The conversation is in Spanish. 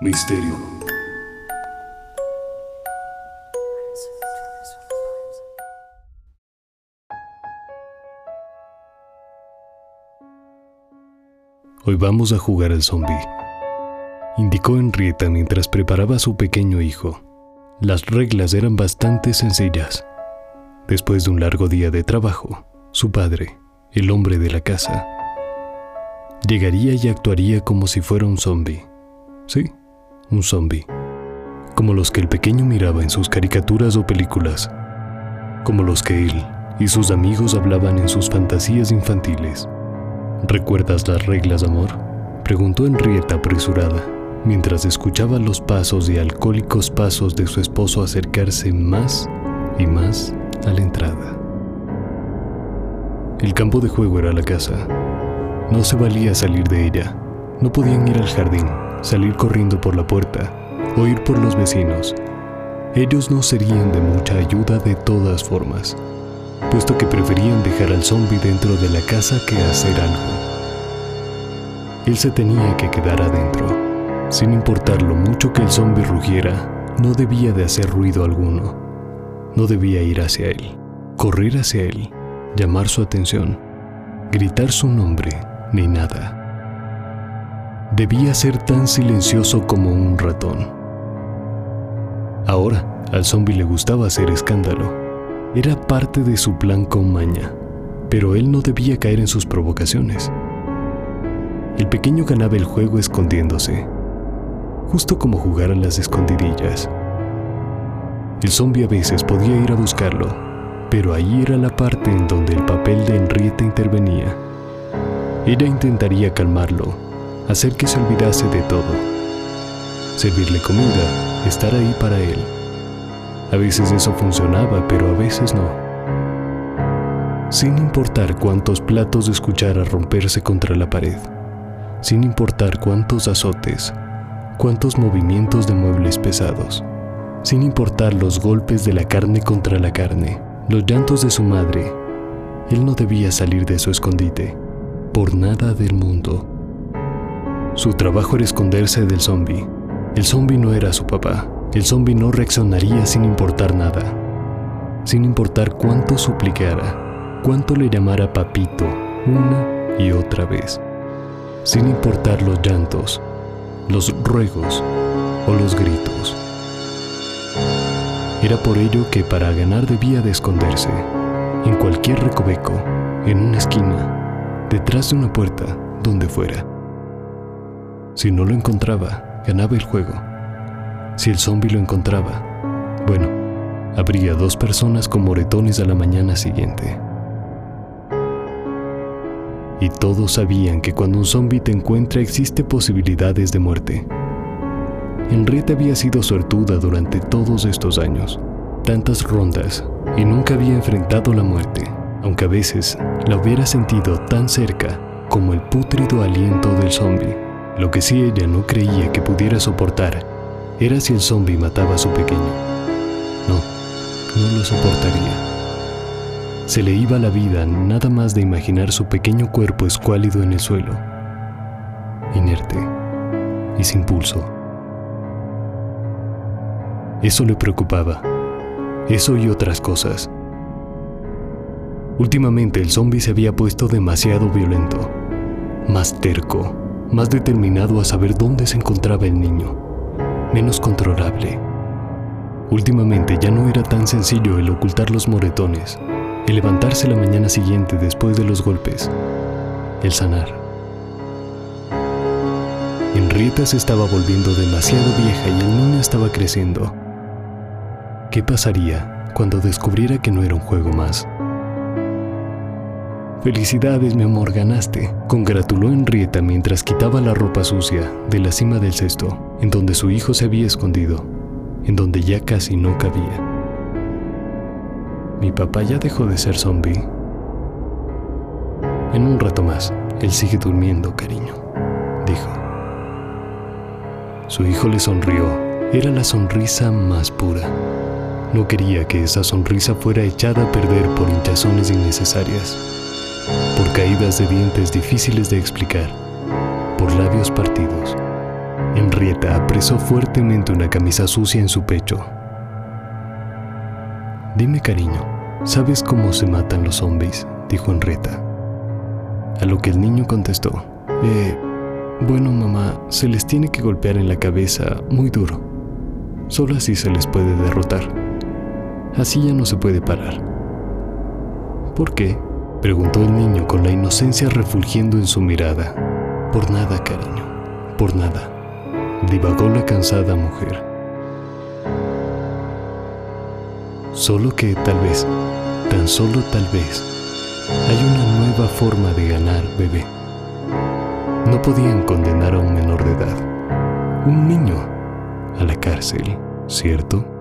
Misterio. Hoy vamos a jugar al zombie, indicó Henrietta mientras preparaba a su pequeño hijo. Las reglas eran bastante sencillas. Después de un largo día de trabajo, su padre, el hombre de la casa, llegaría y actuaría como si fuera un zombie. Sí, un zombie. Como los que el pequeño miraba en sus caricaturas o películas. Como los que él y sus amigos hablaban en sus fantasías infantiles. ¿Recuerdas las reglas, amor? Preguntó Henrietta apresurada, mientras escuchaba los pasos y alcohólicos pasos de su esposo acercarse más y más a la entrada. El campo de juego era la casa. No se valía salir de ella. No podían ir al jardín, salir corriendo por la puerta o ir por los vecinos. Ellos no serían de mucha ayuda de todas formas puesto que preferían dejar al zombie dentro de la casa que hacer algo. Él se tenía que quedar adentro. Sin importar lo mucho que el zombie rugiera, no debía de hacer ruido alguno. No debía ir hacia él, correr hacia él, llamar su atención, gritar su nombre, ni nada. Debía ser tan silencioso como un ratón. Ahora, al zombie le gustaba hacer escándalo era parte de su plan con maña, pero él no debía caer en sus provocaciones. El pequeño ganaba el juego escondiéndose, justo como jugar a las escondidillas. El zombie a veces podía ir a buscarlo, pero ahí era la parte en donde el papel de Henrietta intervenía. Ella intentaría calmarlo, hacer que se olvidase de todo, servirle comida, estar ahí para él. A veces eso funcionaba, pero a veces no. Sin importar cuántos platos escuchara romperse contra la pared, sin importar cuántos azotes, cuántos movimientos de muebles pesados, sin importar los golpes de la carne contra la carne, los llantos de su madre, él no debía salir de su escondite, por nada del mundo. Su trabajo era esconderse del zombie. El zombie no era su papá, el zombi no reaccionaría sin importar nada, sin importar cuánto suplicara, cuánto le llamara papito una y otra vez, sin importar los llantos, los ruegos o los gritos. Era por ello que para ganar debía de esconderse, en cualquier recoveco, en una esquina, detrás de una puerta, donde fuera. Si no lo encontraba, ganaba el juego si el zombi lo encontraba, bueno, habría dos personas con moretones a la mañana siguiente. Y todos sabían que cuando un zombi te encuentra existe posibilidades de muerte. Henrietta había sido suertuda durante todos estos años, tantas rondas, y nunca había enfrentado la muerte, aunque a veces la hubiera sentido tan cerca como el pútrido aliento del zombi. Lo que sí ella no creía que pudiera soportar era si el zombi mataba a su pequeño. No, no lo soportaría. Se le iba la vida nada más de imaginar su pequeño cuerpo escuálido en el suelo, inerte y sin pulso. Eso le preocupaba. Eso y otras cosas. Últimamente el zombi se había puesto demasiado violento, más terco, más determinado a saber dónde se encontraba el niño menos controlable. Últimamente ya no era tan sencillo el ocultar los moretones, el levantarse la mañana siguiente después de los golpes, el sanar. Henrietta se estaba volviendo demasiado vieja y el niño estaba creciendo. ¿Qué pasaría cuando descubriera que no era un juego más? Felicidades, mi amor, ganaste, congratuló Henrietta mientras quitaba la ropa sucia de la cima del cesto, en donde su hijo se había escondido, en donde ya casi no cabía. Mi papá ya dejó de ser zombie. En un rato más, él sigue durmiendo, cariño, dijo. Su hijo le sonrió. Era la sonrisa más pura. No quería que esa sonrisa fuera echada a perder por hinchazones innecesarias por caídas de dientes difíciles de explicar, por labios partidos. Henrietta apresó fuertemente una camisa sucia en su pecho. Dime cariño, ¿sabes cómo se matan los zombies? dijo Henrietta. A lo que el niño contestó, eh, bueno mamá, se les tiene que golpear en la cabeza muy duro. Solo así se les puede derrotar. Así ya no se puede parar. ¿Por qué? Preguntó el niño con la inocencia refulgiendo en su mirada. Por nada, cariño, por nada, divagó la cansada mujer. Solo que tal vez, tan solo tal vez, hay una nueva forma de ganar, bebé. No podían condenar a un menor de edad, un niño, a la cárcel, ¿cierto?